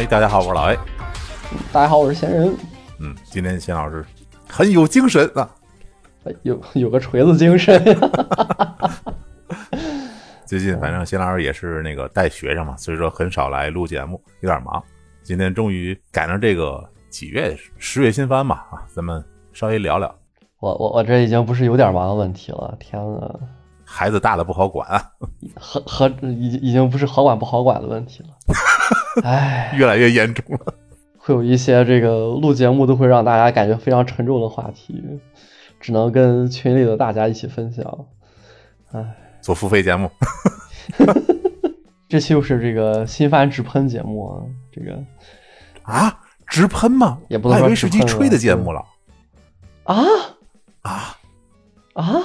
哎，大家好，我是老 A。大家好，我是闲人。嗯，今天贤老师很有精神啊，哎有有个锤子精神呀。最近反正贤老师也是那个带学生嘛，所以说很少来录节目，有点忙。今天终于赶上这个几月十月新番嘛啊，咱们稍微聊聊。我我我这已经不是有点忙的问题了，天呐，孩子大了不好管啊，和和已已经不是好管不好管的问题了。哎，越来越严重了。会有一些这个录节目都会让大家感觉非常沉重的话题，只能跟群里的大家一起分享。哎，做付费节目，这期又是这个新番直喷节目啊，这个啊，直喷吗？也不能说是直喷集吹的节目了啊啊！啊！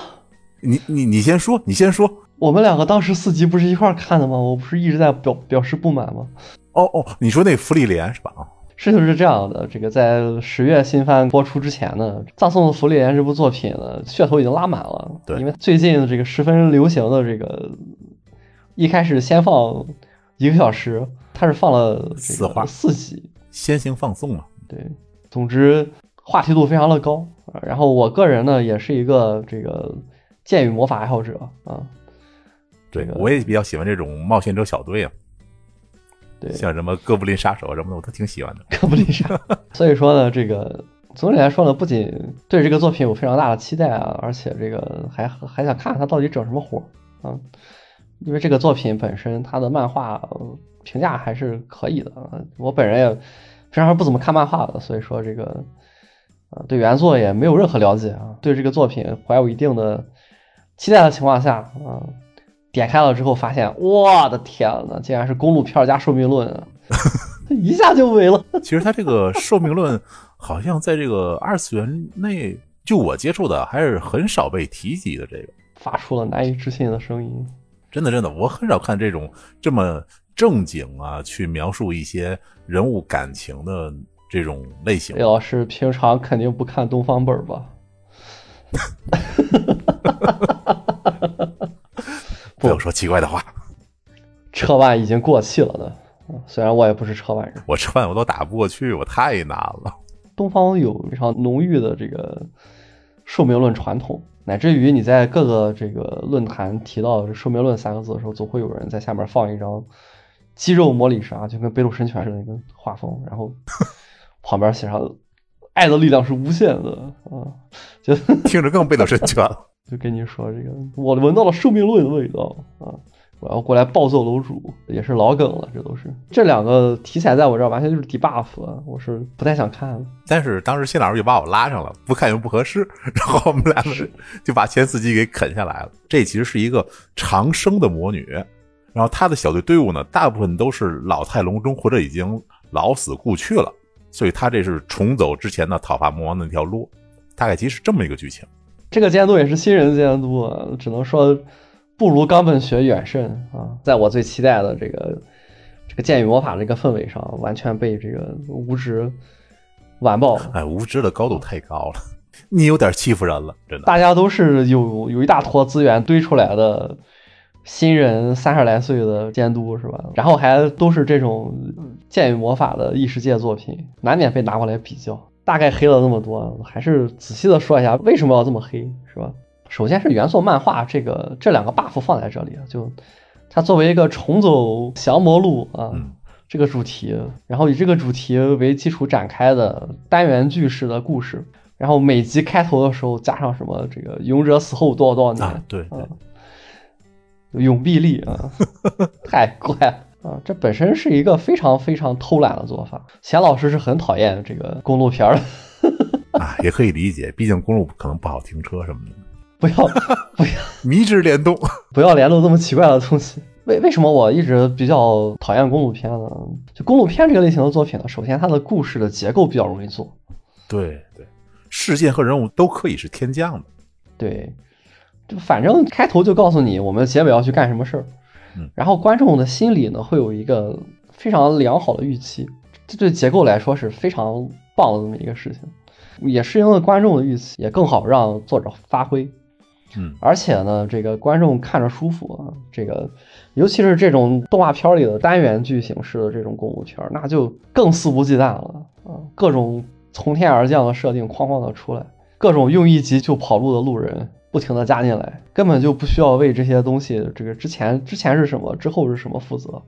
你你你先说，你先说。我们两个当时四集不是一块儿看的吗？我不是一直在表表示不满吗？哦哦，你说那福利莲是吧？啊，事情是这样的，这个在十月新番播出之前呢，《葬送的福利莲》这部作品呢，噱头已经拉满了。对因为最近这个十分流行的这个，一开始先放一个小时，它是放了这个四话四集。先行放送了。对，总之话题度非常的高。啊然后我个人呢，也是一个这个剑与魔法爱好者啊。对这，个我也比较喜欢这种冒险者小队啊，对，像什么哥布林杀手什么的，我都挺喜欢的。哥布林杀。所以说呢，这个总体来说呢，不仅对这个作品有非常大的期待啊，而且这个还还想看看他到底整什么活儿啊。因为这个作品本身它的漫画呃评价还是可以的啊，我本人也平常不怎么看漫画的，所以说这个啊对原作也没有任何了解啊，对这个作品怀有一定的期待的情况下嗯，点开了之后发现，我的天呐，竟然是公路片儿加寿命论啊，一下就没了。其实它这个寿命论好像在这个二次元内，就我接触的还是很少被提及的。这个发出了难以置信的声音。真的真的，我很少看这种这么正经啊，去描述一些人物感情的这种类型李。老师平常肯定不看东方本儿吧？不要说奇怪的话，车腕已经过气了的。嗯虽然我也不是车腕人，我车万我都打不过去，我太难了。东方有非常浓郁的这个寿命论传统，乃至于你在各个这个论坛提到这寿命论三个字的时候，总会有人在下面放一张肌肉模拟啥，就跟北斗神拳似的那个画风，然后旁边写上“爱的力量是无限的”啊，就听着更北斗神拳了。就跟你说这个，我闻到了宿命论的味道啊！我要过来暴揍楼主，也是老梗了，这都是这两个题材在我这儿完全就是 debuff，啊我是不太想看了。但是当时谢老师就把我拉上了，不看又不合适，然后我们俩是就把前四集给啃下来了。这其实是一个长生的魔女，然后她的小队队伍呢，大部分都是老态龙钟或者已经老死故去了，所以她这是重走之前的讨伐魔王的那条路，大概其实是这么一个剧情。这个监督也是新人监督啊，只能说不如冈本学远胜啊。在我最期待的这个这个剑与魔法这个氛围上，完全被这个无知完爆了。哎，无知的高度太高了，你有点欺负人了，真的。大家都是有有一大坨资源堆出来的新人，三十来岁的监督是吧？然后还都是这种剑与魔法的异世界作品，难免被拿过来比较。大概黑了那么多，还是仔细的说一下为什么要这么黑，是吧？首先是元素漫画这个这两个 buff 放在这里，就它作为一个重走降魔路啊。嗯这个主题，然后以这个主题为基础展开的单元剧式的故事，然后每集开头的时候加上什么这个勇者死后多少多少年，啊，对对啊，永碧丽啊，太怪了啊！这本身是一个非常非常偷懒的做法。钱老师是很讨厌这个公路片儿的，啊，也可以理解，毕竟公路可能不好停车什么的。不要不要 迷之联动，不要联动这么奇怪的东西。为为什么我一直比较讨厌公路片呢？就公路片这个类型的作品呢，首先它的故事的结构比较容易做，对对，事件和人物都可以是天降的。对，就反正开头就告诉你我们结尾要去干什么事儿，嗯然后观众的心理呢会有一个非常良好的预期，这对结构来说是非常棒的这么一个事情，也适应了观众的预期，也更好让作者发挥。嗯，而且呢，这个观众看着舒服啊，这个尤其是这种动画片里的单元剧形式的这种公路片，那就更肆无忌惮了啊！各种从天而降的设定哐哐的出来，各种用一集就跑路的路人不停的加进来，根本就不需要为这些东西这个之前之前是什么，之后是什么负责，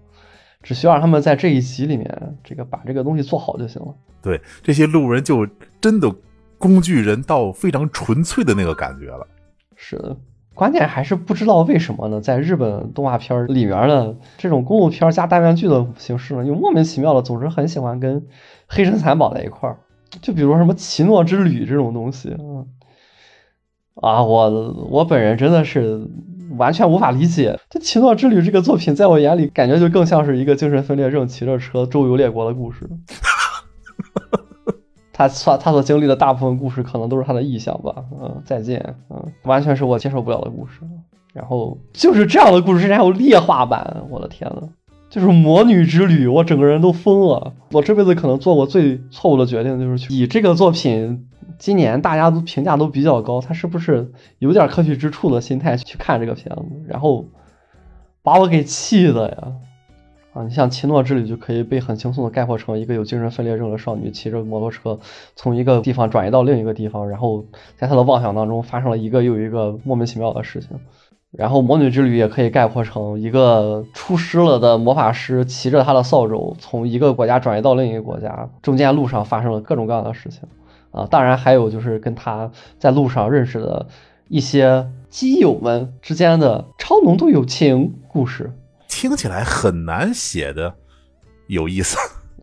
只需要让他们在这一集里面这个把这个东西做好就行了。对，这些路人就真的工具人到非常纯粹的那个感觉了。是的，关键还是不知道为什么呢？在日本动画片里面的这种公路片加单元剧的形式呢，又莫名其妙的总是很喜欢跟黑神残绑在一块儿。就比如说什么《奇诺之旅》这种东西，嗯，啊，我我本人真的是完全无法理解。这《奇诺之旅》这个作品，在我眼里感觉就更像是一个精神分裂症骑着车周游列国的故事。他所他所经历的大部分故事，可能都是他的臆想吧。嗯，再见，嗯，完全是我接受不了的故事。然后就是这样的故事，竟然有劣化版，我的天呐，就是《魔女之旅》，我整个人都疯了。我这辈子可能做过最错误的决定，就是以这个作品，今年大家都评价都比较高，它是不是有点可取之处的心态去看这个片子，然后把我给气的呀。啊，你像《奇诺之旅》就可以被很轻松的概括成一个有精神分裂症的少女骑着摩托车从一个地方转移到另一个地方，然后在她的妄想当中发生了一个又一个莫名其妙的事情。然后《魔女之旅》也可以概括成一个出师了的魔法师骑着他的扫帚从一个国家转移到另一个国家，中间路上发生了各种各样的事情。啊，当然还有就是跟他在路上认识的一些基友们之间的超浓度友情故事。听起来很难写的有意思。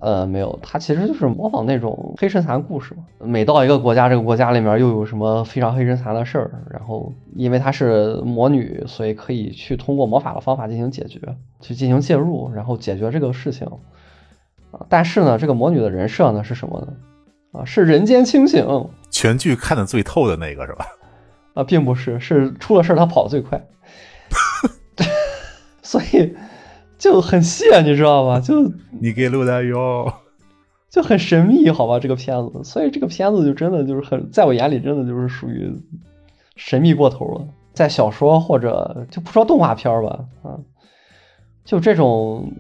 呃，没有，它其实就是模仿那种黑神残故事嘛。每到一个国家，这个国家里面又有什么非常黑神残的事儿，然后因为她是魔女，所以可以去通过魔法的方法进行解决，去进行介入，然后解决这个事情。啊，但是呢，这个魔女的人设呢是什么呢？啊，是人间清醒，全剧看的最透的那个是吧？啊，并不是，是出了事儿她跑得最快。所以就很细啊，你知道吧？就你给录的哟，就很神秘，好吧？这个片子，所以这个片子就真的就是很，在我眼里真的就是属于神秘过头了。在小说或者就不说动画片吧，啊，就这种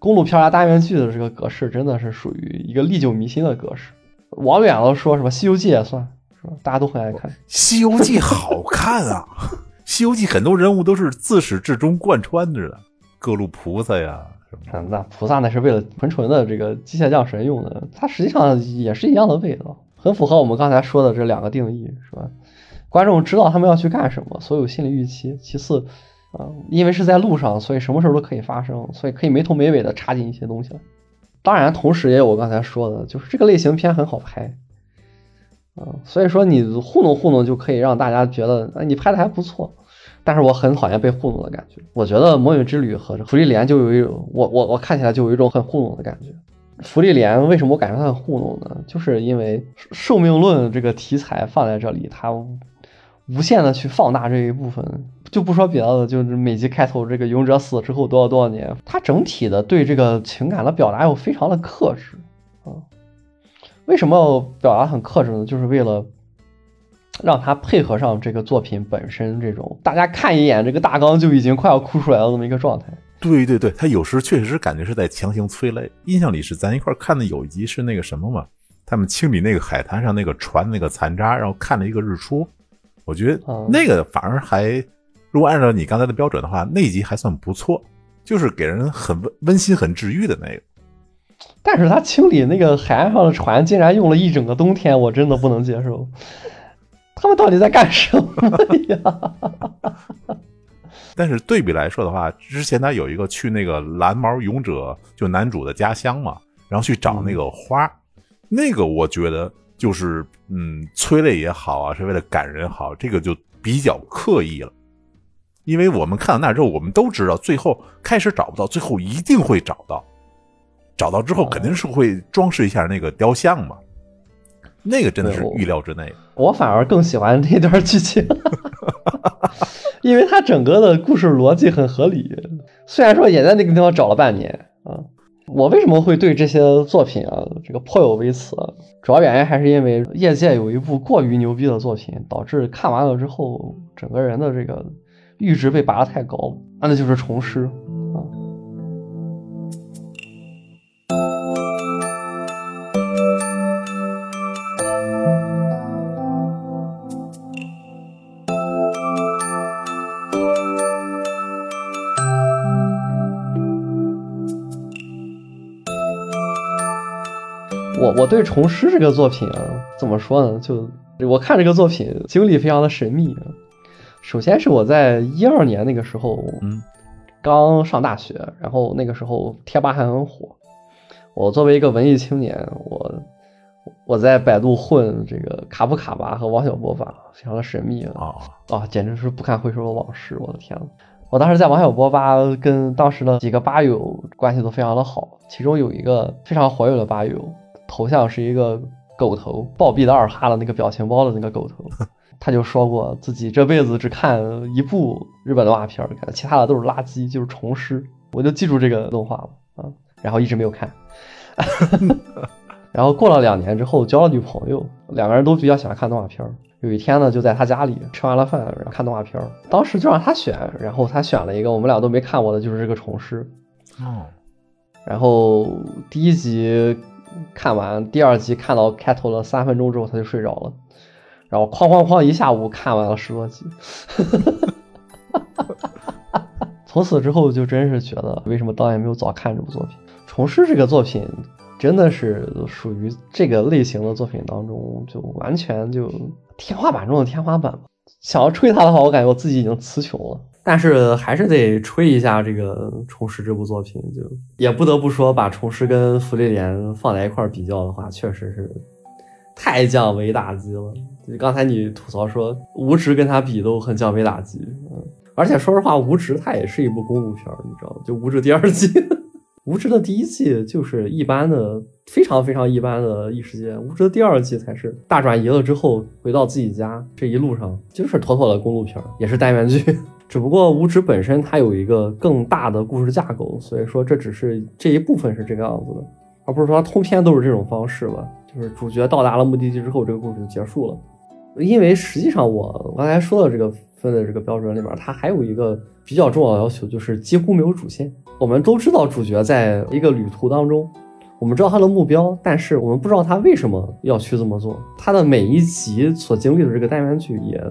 公路片啊、单元剧的这个格式，真的是属于一个历久弥新的格式。往远了说，什么《西游记》也算是吧？大家都很爱看《西游记》，好看啊。《西游记》很多人物都是自始至终贯穿着的，各路菩萨呀什么。那菩萨那是为了纯纯的这个机械降神用的，它实际上也是一样的味道，很符合我们刚才说的这两个定义，是吧？观众知道他们要去干什么，所以有心理预期。其次，啊，因为是在路上，所以什么事都可以发生，所以可以没头没尾的插进一些东西来。当然，同时也有我刚才说的，就是这个类型片很好拍。嗯，所以说你糊弄糊弄就可以让大家觉得，哎，你拍的还不错。但是我很讨厌被糊弄的感觉。我觉得《魔女之旅》和《福利莲》就有一种，我我我看起来就有一种很糊弄的感觉。《福利莲》为什么我感觉它很糊弄呢？就是因为寿命论这个题材放在这里，它无限的去放大这一部分，就不说别的，就是每集开头这个勇者死之后多少多少年，它整体的对这个情感的表达又非常的克制啊。为什么要表达很克制呢？就是为了让他配合上这个作品本身这种大家看一眼这个大纲就已经快要哭出来了这么一个状态。对对对，他有时确实感觉是在强行催泪。印象里是咱一块看的有一集是那个什么嘛，他们清理那个海滩上那个船那个残渣，然后看了一个日出。我觉得那个反而还，如果按照你刚才的标准的话，那集还算不错，就是给人很温温馨、很治愈的那个。但是他清理那个海岸上的船，竟然用了一整个冬天，我真的不能接受。他们到底在干什么呀？但是对比来说的话，之前他有一个去那个蓝毛勇者，就男主的家乡嘛，然后去找那个花，那个我觉得就是嗯，催泪也好啊，是为了感人好，这个就比较刻意了。因为我们看到那之后，我们都知道，最后开始找不到，最后一定会找到。找到之后肯定是会装饰一下那个雕像嘛，那个真的是预料之内。我反而更喜欢那段剧情，因为它整个的故事逻辑很合理。虽然说也在那个地方找了半年啊，我为什么会对这些作品啊这个颇有微词？主要原因还是因为业界有一部过于牛逼的作品，导致看完了之后，整个人的这个阈值被拔得太高了，那就是《虫师》我我对《重师》这个作品啊，怎么说呢？就我看这个作品经历非常的神秘。首先是我在一二年那个时候，嗯，刚上大学，然后那个时候贴吧还很火。我作为一个文艺青年，我我在百度混这个卡夫卡吧和王小波吧，非常的神秘啊啊，简直是不堪回首的往事！我的天呐，我当时在王小波吧跟当时的几个吧友关系都非常的好，其中有一个非常活跃的吧友。头像是一个狗头，暴毙的二哈的那个表情包的那个狗头，他就说过自己这辈子只看一部日本动画片，其他的都是垃圾，就是虫师。我就记住这个动画了啊，然后一直没有看。然后过了两年之后交了女朋友，两个人都比较喜欢看动画片。有一天呢，就在他家里吃完了饭，然后看动画片。当时就让他选，然后他选了一个我们俩都没看过的，就是这个虫师。哦，然后第一集。看完第二集，看到开头了三分钟之后，他就睡着了。然后哐哐哐一下午看完了十多集，从此之后就真是觉得，为什么导演没有早看这部作品？《虫师》这个作品真的是属于这个类型的作品当中，就完全就天花板中的天花板。想要吹它的话，我感觉我自己已经词穷了。但是还是得吹一下这个《虫师》这部作品，就也不得不说，把《虫师》跟《芙莉莲》放在一块比较的话，确实是太降维打击了。就刚才你吐槽说《无职》跟他比都很降维打击，嗯，而且说实话，《无职》它也是一部公路片，你知道吗？就《无职》第二季，《无职》的第一季就是一般的，非常非常一般的异世界，《无职》的第二季才是大转移了之后回到自己家，这一路上就是妥妥的公路片，也是单元剧。只不过无职本身它有一个更大的故事架构，所以说这只是这一部分是这个样子的，而不是说通篇都是这种方式吧。就是主角到达了目的地之后，这个故事就结束了。因为实际上我刚才说的这个分的这个标准里面，它还有一个比较重要的要求，就是几乎没有主线。我们都知道主角在一个旅途当中，我们知道他的目标，但是我们不知道他为什么要去这么做。他的每一集所经历的这个单元剧也。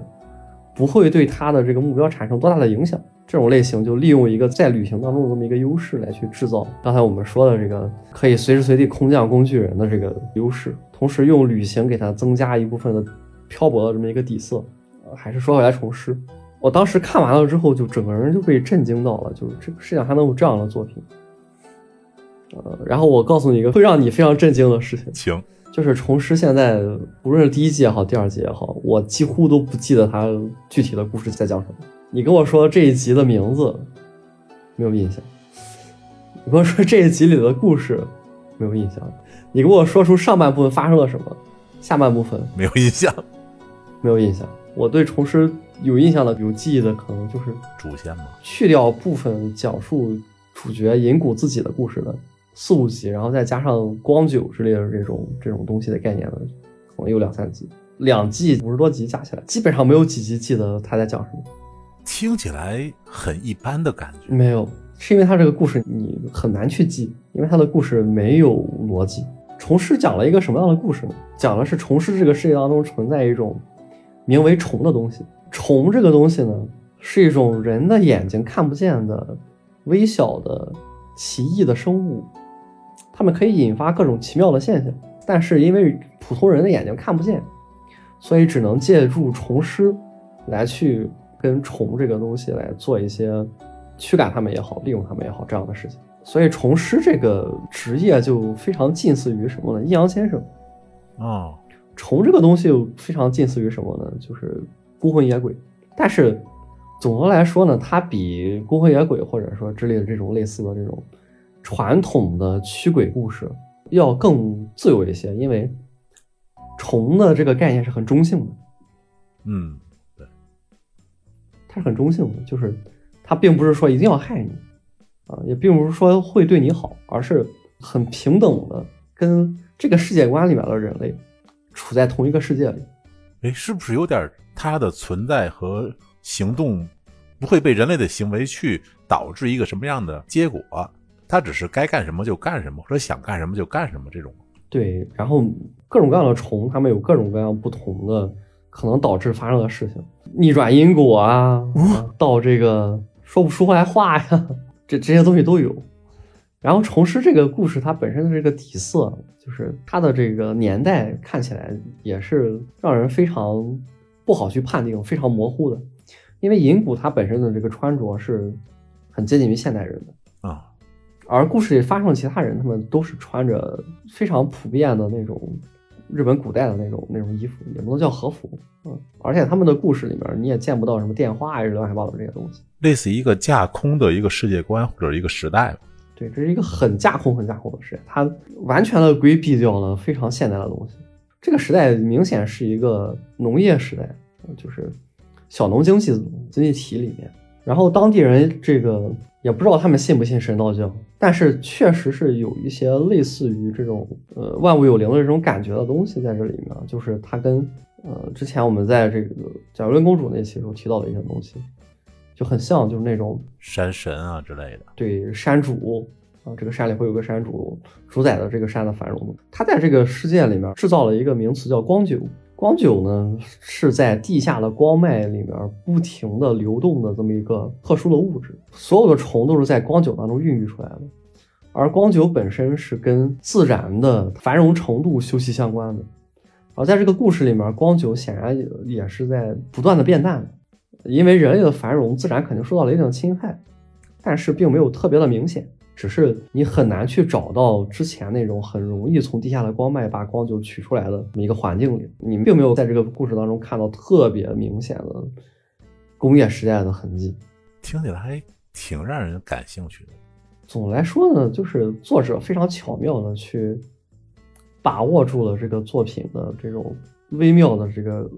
不会对他的这个目标产生多大的影响。这种类型就利用一个在旅行当中的这么一个优势来去制造刚才我们说的这个可以随时随地空降工具人的这个优势，同时用旅行给他增加一部分的漂泊的这么一个底色。还是说回来重师，我当时看完了之后就整个人就被震惊到了，就是这个世界上还能有这样的作品。呃，然后我告诉你一个会让你非常震惊的事情，请。就是重师现在无论是第一季也好，第二季也好，我几乎都不记得它具体的故事在讲什么。你跟我说这一集的名字没有印象，你跟我说这一集里的故事没有印象，你给我说出上半部分发生了什么，下半部分没有印象，没有印象。我对重师有印象的、有记忆的，可能就是主线嘛，去掉部分讲述主角银谷自己的故事的。四五集，然后再加上光九之类的这种这种东西的概念呢，可能有两三集，两季五十多集加起来，基本上没有几集记得他在讲什么。听起来很一般的感觉。没有，是因为他这个故事你很难去记，因为他的故事没有逻辑。虫师讲了一个什么样的故事呢？讲的是虫师这个世界当中存在一种名为虫的东西。虫这个东西呢，是一种人的眼睛看不见的微小的奇异的生物。它们可以引发各种奇妙的现象，但是因为普通人的眼睛看不见，所以只能借助虫师来去跟虫这个东西来做一些驱赶它们也好，利用它们也好这样的事情。所以虫师这个职业就非常近似于什么呢？阴阳先生。啊，虫这个东西非常近似于什么呢？就是孤魂野鬼。但是总的来说呢，它比孤魂野鬼或者说之类的这种类似的这种。传统的驱鬼故事要更自由一些，因为虫的这个概念是很中性的。嗯，对，它是很中性的，就是它并不是说一定要害你啊，也并不是说会对你好，而是很平等的跟这个世界观里面的人类处在同一个世界里。哎，是不是有点它的存在和行动不会被人类的行为去导致一个什么样的结果？它只是该干什么就干什么，或者想干什么就干什么这种。对，然后各种各样的虫，它们有各种各样不同的可能导致发生的事情，逆转因果啊，到这个说不出来话呀，这这些东西都有。然后虫师这个故事，它本身的这个底色，就是它的这个年代看起来也是让人非常不好去判定，非常模糊的。因为银谷它本身的这个穿着是很接近于现代人的啊，而故事里发生的其他人，他们都是穿着非常普遍的那种日本古代的那种那种衣服，也不能叫和服，嗯，而且他们的故事里面你也见不到什么电话呀、乱七八糟这些东西，类似一个架空的一个世界观或者一个时代。对，这是一个很架空、很架空的时代，它完全的规避掉了非常现代的东西。这个时代明显是一个农业时代，就是小农经济经济体里面。然后当地人这个也不知道他们信不信神道教，但是确实是有一些类似于这种呃万物有灵的这种感觉的东西在这里面。就是它跟呃之前我们在这个贾瑞公主那期时候提到的一些东西。就很像，就是那种山神啊之类的。对，山主啊，这个山里会有个山主，主宰的这个山的繁荣。他在这个世界里面制造了一个名词叫光九。光九呢，是在地下的光脉里面不停的流动的这么一个特殊的物质。所有的虫都是在光九当中孕育出来的，而光九本身是跟自然的繁荣程度休戚相关的。而在这个故事里面，光九显然也也是在不断的变淡的。因为人类的繁荣，自然肯定受到了一定的侵害，但是并没有特别的明显，只是你很难去找到之前那种很容易从地下的光脉把光就取出来的这么一个环境里，你并没有在这个故事当中看到特别明显的工业时代的痕迹，听起来还挺让人感兴趣的。总的来说呢，就是作者非常巧妙的去把握住了这个作品的这种微妙的这个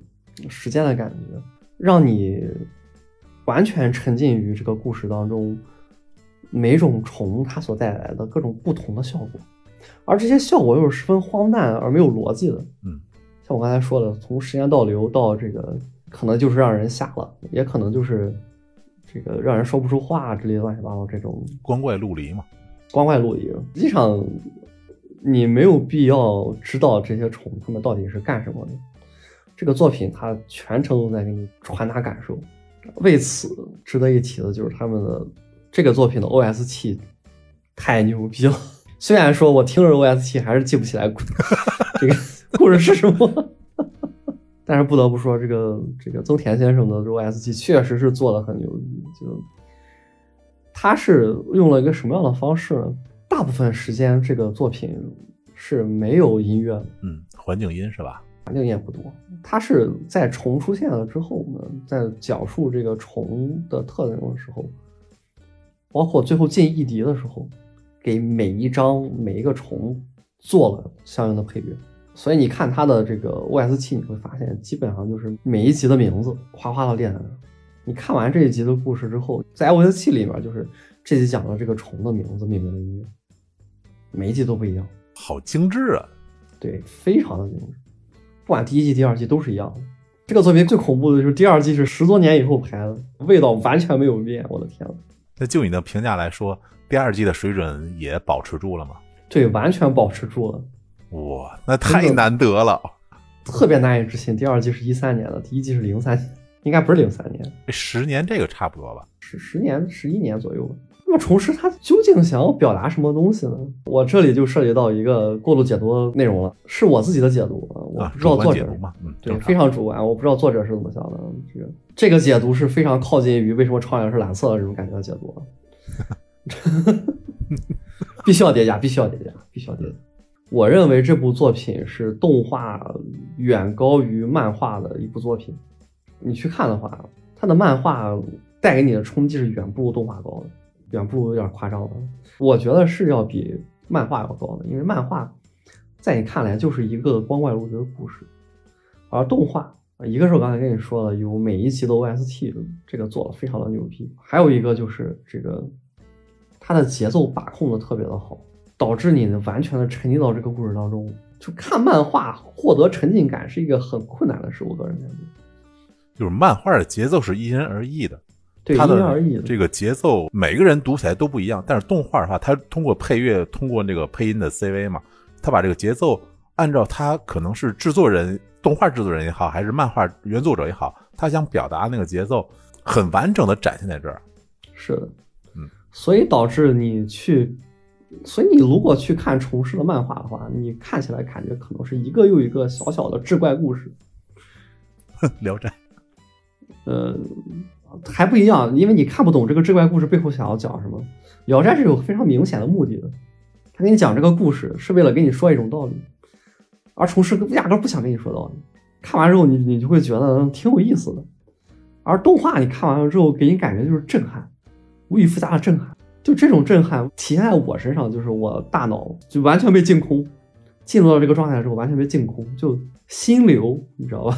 时间的感觉。让你完全沉浸于这个故事当中，每种虫它所带来的各种不同的效果，而这些效果又是十分荒诞而没有逻辑的。嗯，像我刚才说的，从时间倒流到这个，可能就是让人瞎了，也可能就是这个让人说不出话之类的乱七八糟这种光怪陆离嘛。光怪陆离，实际上你没有必要知道这些虫它们到底是干什么的。这个作品它全程都在给你传达感受，为此值得一提的就是他们的这个作品的 OST 太牛逼了。虽然说我听着 OST 还是记不起来这个故事是什么，但是不得不说这个这个增田先生的 OST 确实是做的很牛逼。就他是用了一个什么样的方式呢？大部分时间这个作品是没有音乐的，嗯，环境音是吧？环境音也不多，它是在虫出现了之后呢，在讲述这个虫的特征的时候，包括最后进异敌的时候，给每一张每一个虫做了相应的配乐。所以你看它的这个 OST，你会发现基本上就是每一集的名字哗哗的列在那。你看完这一集的故事之后，在 OST 里面就是这集讲的这个虫的名字命名的音乐，每一集都不一样，好精致啊！对，非常的精致。不管第一季、第二季都是一样的。这个作品最恐怖的就是第二季是十多年以后拍的，味道完全没有变。我的天呐！那就你的评价来说，第二季的水准也保持住了吗？对，完全保持住了。哇，那太难得了，特别难以置信。第二季是一三年的，第一季是零三年，应该不是零三年，十年这个差不多吧？十十年、十一年左右吧。那么虫师他究竟想要表达什么东西呢？我这里就涉及到一个过度解读内容了，是我自己的解读，我不知道作者嗯，对，非常主观，我不知道作者是怎么想的。这个这个解读是非常靠近于为什么窗帘是蓝色的这种感觉的解读，必须要叠加，必须要叠加，必须要叠加。我认为这部作品是动画远高于漫画的一部作品。你去看的话，它的漫画带给你的冲击是远不如动画高的。远不如有点夸张了，我觉得是要比漫画要高的，因为漫画在你看来就是一个光怪陆离的故事，而动画一个是我刚才跟你说了，有每一集的 OST，这个做的非常的牛逼，还有一个就是这个它的节奏把控的特别的好，导致你呢完全的沉浸到这个故事当中。就看漫画获得沉浸感是一个很困难的事，我个人感觉。就是漫画的节奏是因人而异的，对，因它的。这个节奏每个人读起来都不一样。但是动画的话，它通过配乐，通过那个配音的 CV 嘛，它把这个节奏按照它可能是制作人、动画制作人也好，还是漫画原作者也好，他想表达那个节奏，很完整的展现在这儿。是的，嗯，所以导致你去，所以你如果去看重师的漫画的话，你看起来感觉可能是一个又一个小小的志怪故事，聊斋，呃，还不一样，因为你看不懂这个志怪故事背后想要讲什么。聊斋是有非常明显的目的的，他给你讲这个故事是为了给你说一种道理，而重师压根不想跟你说道理。看完之后你你就会觉得挺有意思的，而动画你看完了之后给你感觉就是震撼，无以复加的震撼。就这种震撼体现在我身上，就是我大脑就完全被净空，进入到这个状态之后完全被净空，就心流，你知道吧？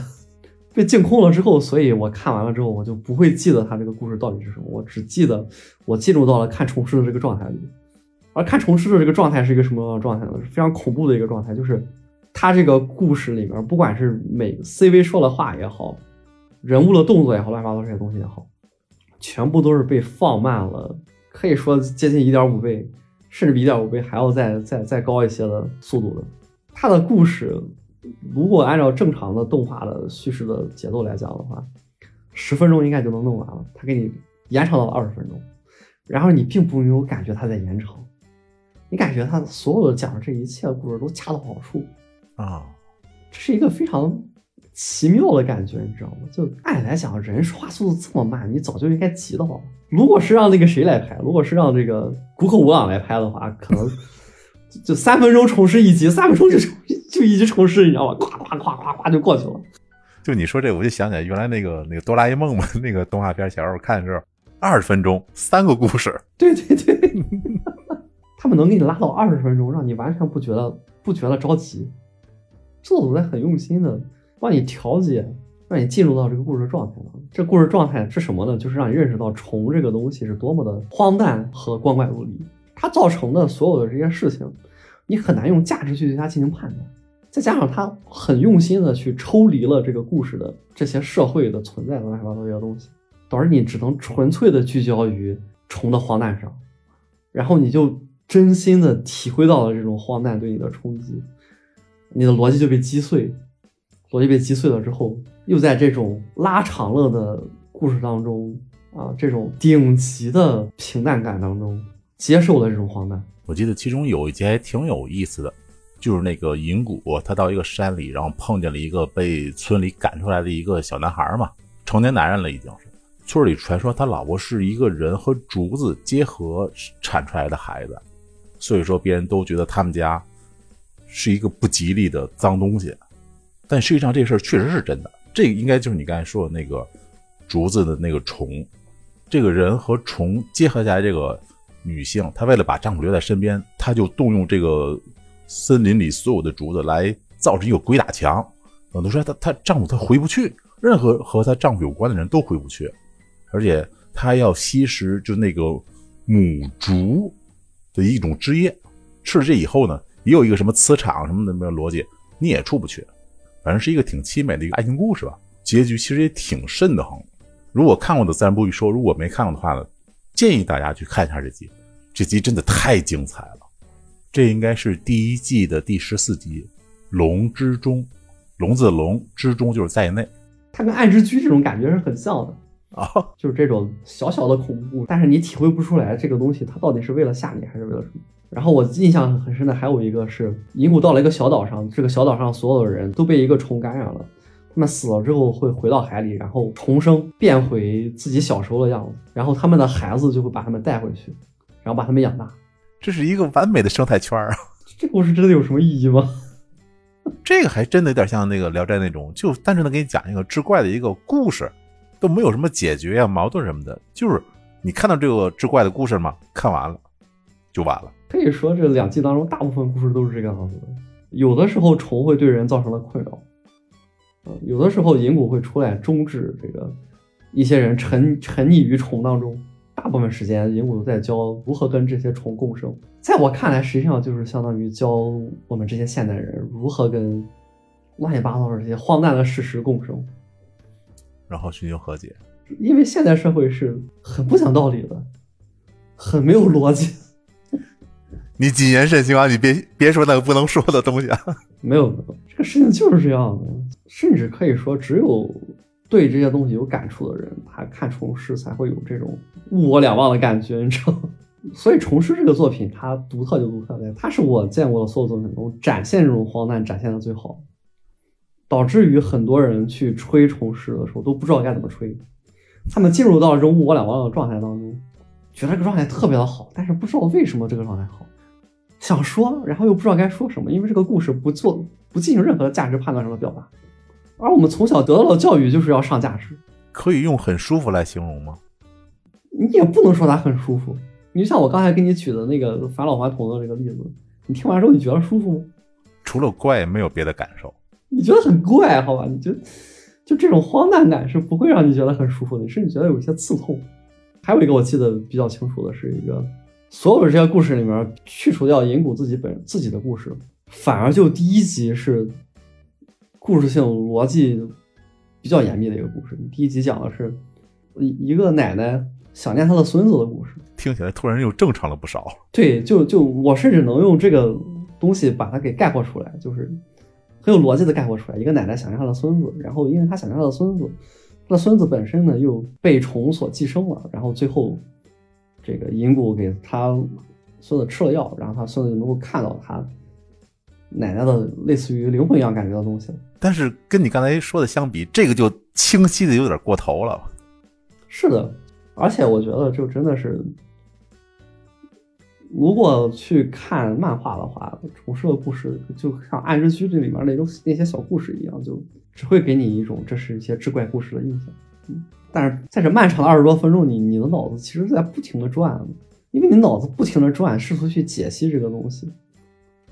被净空了之后，所以我看完了之后，我就不会记得他这个故事到底是什么，我只记得我进入到了看重师的这个状态里。而看重师的这个状态是一个什么样的状态呢？是非常恐怖的一个状态，就是他这个故事里面，不管是每 CV 说的话也好，人物的动作也好，乱七八糟这些东西也好，全部都是被放慢了，可以说接近一点五倍，甚至比一点五倍还要再再再高一些的速度的。他的故事如果按照正常的动画的叙事的节奏来讲的话，十分钟应该就能弄完了。他给你延长到了二十分钟，然后你并不没有感觉他在延长，你感觉他所有的讲的这一切的故事都恰到好处，啊，这是一个非常奇妙的感觉，你知道吗？就按理来讲，人说话速度这么慢，你早就应该急到了。如果是让那个谁来拍，如果是让这个谷口武朗来拍的话，可能就就三分钟重试一集，三分钟就重就一集重试，你知道吗？咵咵咵咵咵就过去了。就你说这，我就想起来原来那个那个哆啦 A 梦嘛，那个动画片，小时候看的时候，二十分钟三个故事，对 对对，他们能给你拉到二十分钟，让你完全不觉得不觉得着急，作者在很用心的帮你调节，让你进入到这个故事状态当中。这故事状态是什么呢？就是让你认识到虫这个东西是多么的荒诞和光怪陆离，它造成的所有的这些事情，你很难用价值去对它进行判断。再加上他很用心的去抽离了这个故事的这些社会的存在的乱七八糟这些东西，导致你只能纯粹的聚焦于虫的荒诞上，然后你就真心的体会到了这种荒诞对你的冲击，你的逻辑就被击碎，逻辑被击碎了之后，又在这种拉长了的故事当中啊，这种顶级的平淡感当中，接受了这种荒诞。我记得其中有一集还挺有意思的，就是那个银谷，他到一个山里，然后碰见了一个被村里赶出来的一个小男孩嘛，成年男人了已经是。村里传说他老婆是一个人和竹子结合产出来的孩子，所以说别人都觉得他们家是一个不吉利的脏东西。但实际上这事儿确实是真的，这应该就是你刚才说的那个竹子的那个虫，这个人和虫结合下来这个女性，她为了把丈夫留在身边，她就动用这个森林里所有的竹子来造成一个鬼打墙。等于说她她丈夫她回不去，任何和她丈夫有关的人都回不去，而且她要吸食就那个母竹的一种汁液，吃了这以后呢，也有一个什么磁场什么的那么逻辑，你也出不去。反正是一个挺凄美的一个爱情故事吧，结局其实也挺瘆得慌。如果看过的自然不必说，如果没看过的话呢，建议大家去看一下这集，这集真的太精彩了。这应该是第一季的第十四集《龙之中》，笼子的笼之中就是在内它跟《暗之居》这种感觉是很像的，啊。就是这种小小的恐怖，但是你体会不出来这个东西它到底是为了吓你还是为了什么。然后我印象很深的还有一个是银谷到了一个小岛上，这个小岛上所有的人都被一个虫感染了，他们死了之后会回到海里，然后重生变回自己小时候的样子，然后他们的孩子就会把他们带回去，然后把他们养大。这是一个完美的生态圈啊！这故事真的有什么意义吗？这个还真的有点像那个《聊斋》那种，就单纯的给你讲一个志怪的一个故事，都没有什么解决呀、矛盾什么的，就是你看到这个志怪的故事吗？看完了就完了。可以说这两季当中大部分故事都是这个样子的。有的时候虫会对人造成了困扰，嗯，有的时候银谷会出来终止这个一些人沉沉溺于虫当中。大大部分时间银谷都在教如何跟这些虫共生。在我看来，实际上就是相当于教我们这些现代人如何跟乱七八糟的这些荒诞的事实共生。然后寻求和解。因为现代社会是很不讲道理的，很没有逻辑。你谨言慎行啊！你别别说那个不能说的东西啊！没有，这个事情就是这样的。甚至可以说，只有对这些东西有感触的人，他看虫师才会有这种物我两忘的感觉，你知道？所以虫师这个作品，它独特就独特在，它是我见过的所有作品中展现这种荒诞展现的最好，导致于很多人去吹虫师的时候都不知道该怎么吹。他们进入到这种物我两忘的状态当中，觉得这个状态特别的好，但是不知道为什么这个状态好。想说，然后又不知道该说什么，因为这个故事不做不进行任何的价值判断上的表达，而我们从小得到的教育就是要上价值，可以用很舒服来形容吗？你也不能说它很舒服。你就像我刚才给你举的那个返老还童的这个例子，你听完之后你觉得舒服吗？除了怪，没有别的感受。你觉得很怪，好吧？你就就这种荒诞感是不会让你觉得很舒服的，你甚至觉得有些刺痛。还有一个我记得比较清楚的是一个。所有的这些故事里面，去除掉银谷自己本自己的故事，反而就第一集是故事性逻辑比较严密的一个故事。第一集讲的是一一个奶奶想念她的孙子的故事，听起来突然又正常了不少。对，就就我甚至能用这个东西把它给概括出来，就是很有逻辑的概括出来。一个奶奶想念她的孙子，然后因为她想念她的孙子，她的孙子本身呢又被虫所寄生了，然后最后。这个银谷给她孙子吃了药，然后她孙子就能够看到他奶奶的类似于灵魂一样感觉的东西了。但是跟你刚才说的相比，这个就清晰的有点过头了。是的，而且我觉得就真的是，如果去看漫画的话，重设的故事就像《暗之居》这里面那种那些小故事一样，就只会给你一种这是一些志怪故事的印象。嗯。但是在这漫长的二十多分钟，你你的脑子其实在不停的转，因为你脑子不停的转，试图去解析这个东西，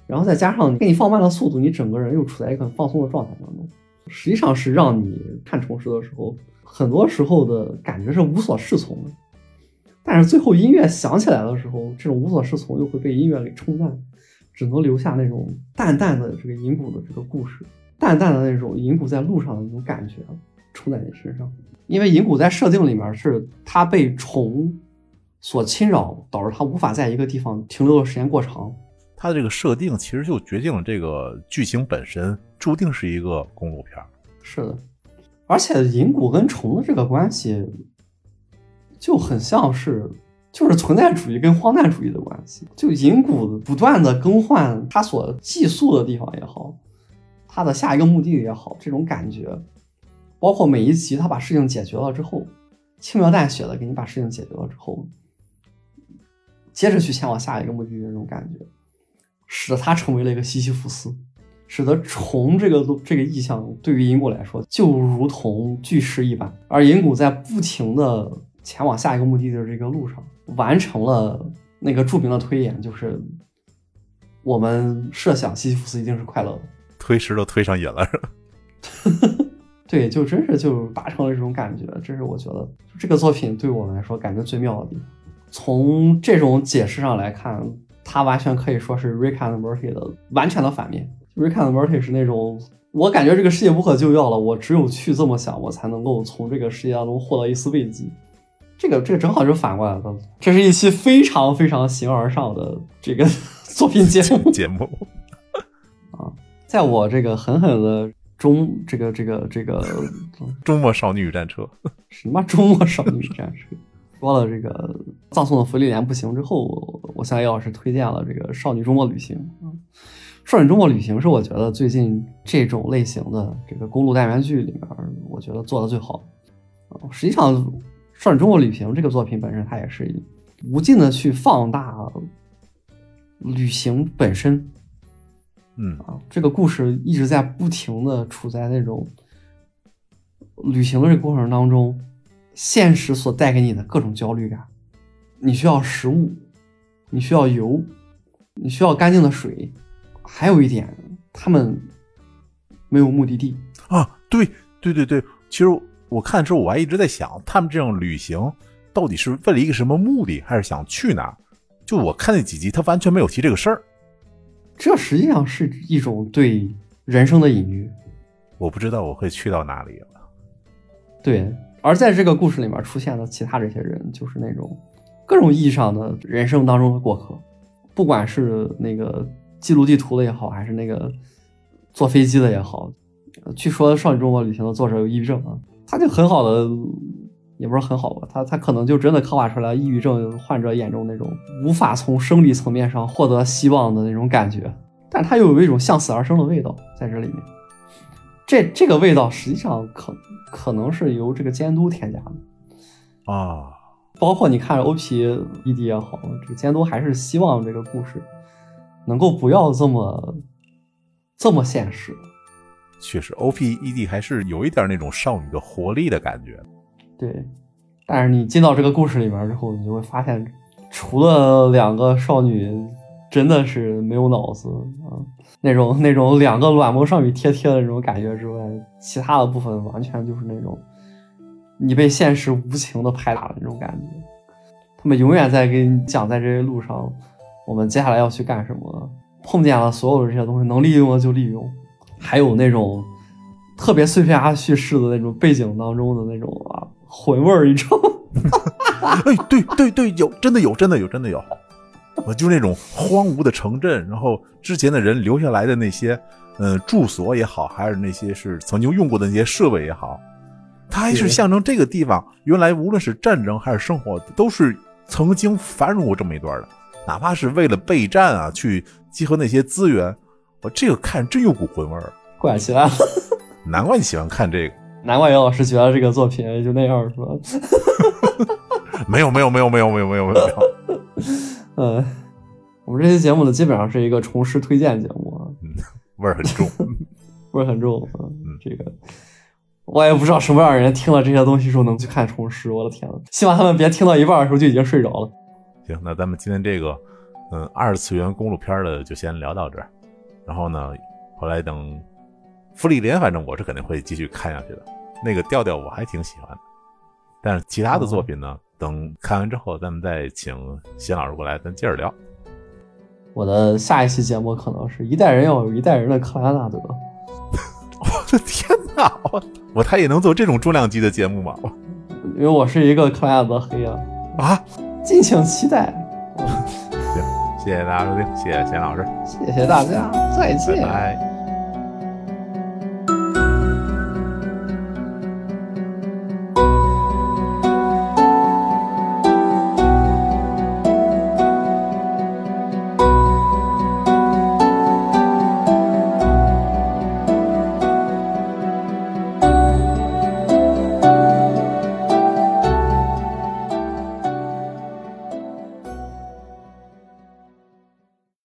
然后再加上给你放慢了速度，你整个人又处在一个很放松的状态当中，实际上是让你看虫师的时候，很多时候的感觉是无所适从的。但是最后音乐响起来的时候，这种无所适从又会被音乐给冲淡，只能留下那种淡淡的这个银谷的这个故事，淡淡的那种银谷在路上的那种感觉冲在你身上。因为银谷在设定里面是它被虫所侵扰，导致它无法在一个地方停留的时间过长。它的这个设定其实就决定了这个剧情本身注定是一个公路片。是的，而且银谷跟虫的这个关系就很像是就是存在主义跟荒诞主义的关系。就银谷不断的更换它所寄宿的地方也好，它的下一个目的地也好，这种感觉。包括每一集，他把事情解决了之后，轻描淡写的给你把事情解决了之后，接着去前往下一个目的地，那种感觉，使得他成为了一个西西弗斯，使得虫这个这个意象对于银谷来说就如同巨石一般。而银谷在不停的前往下一个目的地的这个路上，完成了那个著名的推演，就是我们设想西西弗斯一定是快乐的，推石头推上瘾了。对，就真是就达成了这种感觉，这是我觉得这个作品对我来说感觉最妙的地方。从这种解释上来看，它完全可以说是 Rick and Morty 的完全的反面。Rick and Morty 是那种我感觉这个世界无可救药了，我只有去这么想，我才能够从这个世界当中获得一丝慰藉。这个这个正好就反过来了，这是一期非常非常形而上的这个 作品节目节目啊，在我这个狠狠的。中这个这个这个 周末少女与战车什么周末少女与战车？说了这个葬送的福利莲不行之后，我向叶老师推荐了这个少女周末旅行嗯。少女周末旅行是我觉得最近这种类型的这个公路单元剧里面，我觉得做的最好啊。实际上，少女周末旅行这个作品本身，它也是无尽的去放大旅行本身。嗯啊，这个故事一直在不停的处在那种旅行的这个过程当中，现实所带给你的各种焦虑感。你需要食物，你需要油，你需要干净的水，还有一点，他们没有目的地啊。对对对对，其实我看的时候我还一直在想，他们这种旅行到底是为了一个什么目的，还是想去哪儿？就我看那几集，他完全没有提这个事儿。这实际上是一种对人生的隐喻。我不知道我会去到哪里了。对，而在这个故事里面出现的其他这些人，就是那种各种意义上的人生当中的过客，不管是那个记录地图的也好，还是那个坐飞机的也好。据说《少女中国旅行》的作者有抑郁症啊，他就很好的，也不是很好吧，他他可能就真的刻画出来抑郁症患者眼中那种无法从生理层面上获得希望的那种感觉，但他又有一种向死而生的味道在这里面。这这个味道实际上可可能是由这个监督添加的啊，包括你看 O P E D 也好，这个监督还是希望这个故事能够不要这么这么现实。确实，O P E D 还是有一点那种少女的活力的感觉。对，但是你进到这个故事里面之后，你就会发现，除了两个少女真的是没有脑子啊，那种那种两个软萌少女贴贴的那种感觉之外，其他的部分完全就是那种你被现实无情的拍打的那种感觉。他们永远在给你讲，在这些路上，我们接下来要去干什么，碰见了所有的这些东西，能利用的就利用。还有那种特别碎片化叙事的那种背景当中的那种啊，混味儿一种。哎，对对对，有真的有真的有真的有，我就那种荒芜的城镇，然后之前的人留下来的那些，嗯，住所也好，还是那些是曾经用过的那些设备也好，它还是象征这个地方原来无论是战争还是生活，都是曾经繁荣过这么一段的，哪怕是为了备战啊，去集合那些资源。我这个看真有股魂味儿，怪起来了。难怪你喜欢看这个，难怪袁老师觉得这个作品就那样，是吧？没有，没有，没有，没有，没有，没有，没有。嗯，我们这期节目呢，基本上是一个重师推荐节目啊，味儿很重，味儿很重。嗯，这个我也不知道什么样的人听了这些东西时候能去看重师，我的天呐，希望他们别听到一半的时候就已经睡着了。行，那咱们今天这个嗯二次元公路片的就先聊到这儿。然后呢，后来等《芙莉莲》，反正我是肯定会继续看下去的。那个调调我还挺喜欢的，但是其他的作品呢，等看完之后，咱们再请新老师过来，咱接着聊。我的下一期节目可能是一代人要有一代人的克拉纳德。我的天哪！我我他也能做这种重量级的节目吗？因为我是一个克莱纳德黑啊啊！敬请期待。行谢谢大家收听，谢谢钱老师，谢谢大家，再见。拜拜